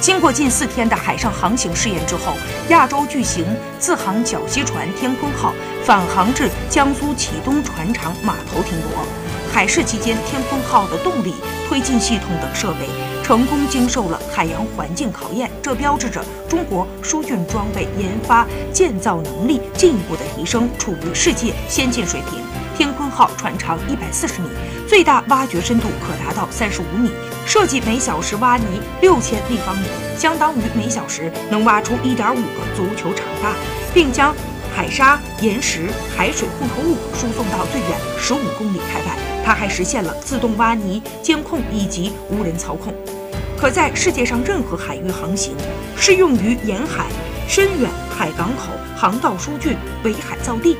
经过近四天的海上航行试验之后，亚洲巨型自航绞吸船“天鲲号”返航至江苏启东船厂码头停泊。海试期间，“天鲲号”的动力、推进系统等设备成功经受了海洋环境考验，这标志着中国疏浚装备研发建造能力进一步的提升，处于世界先进水平。号船长一百四十米，最大挖掘深度可达到三十五米，设计每小时挖泥六千立方米，相当于每小时能挖出一点五个足球场大，并将海沙、岩石、海水混合物输送到最远十五公里开外。它还实现了自动挖泥监控以及无人操控，可在世界上任何海域航行，适用于沿海、深远海港口航道疏浚、围海造地。